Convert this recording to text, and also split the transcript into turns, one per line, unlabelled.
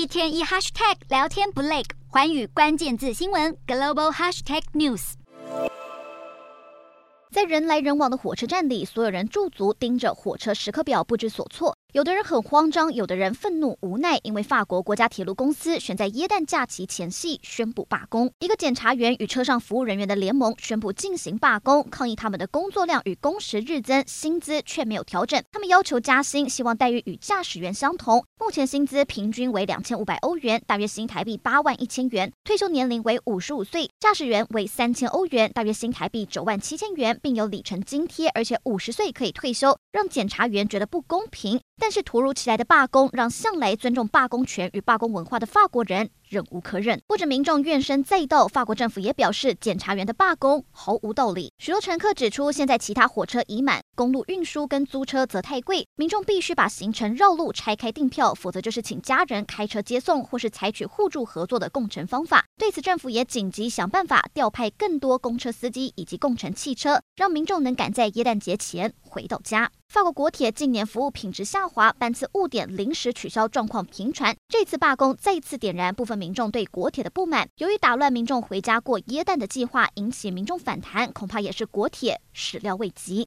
一天一 hashtag 聊天不累，环宇关键字新闻 global hashtag news。在人来人往的火车站里，所有人驻足盯着火车时刻表，不知所措。有的人很慌张，有的人愤怒无奈，因为法国国家铁路公司选在耶诞假期前夕宣布罢工。一个检查员与车上服务人员的联盟宣布进行罢工，抗议他们的工作量与工时日增，薪资却没有调整。他们要求加薪，希望待遇与驾驶员相同。目前薪资平均为两千五百欧元，大约新台币八万一千元。退休年龄为五十五岁，驾驶员为三千欧元，大约新台币九万七千元，并有里程津贴，而且五十岁可以退休，让检查员觉得不公平。但是突如其来的罢工，让向来尊重罢工权与罢工文化的法国人忍无可忍。不止民众怨声载道，法国政府也表示，检察员的罢工毫无道理。许多乘客指出，现在其他火车已满，公路运输跟租车则太贵，民众必须把行程绕路拆开订票，否则就是请家人开车接送，或是采取互助合作的共乘方法。对此，政府也紧急想办法调派更多公车司机以及共乘汽车，让民众能赶在耶诞节前回到家。法国国铁近年服务品质下滑，班次误点临时取消状况频传。这次罢工再次点燃部分民众对国铁的不满。由于打乱民众回家过耶诞的计划，引起民众反弹，恐怕也是国铁始料未及。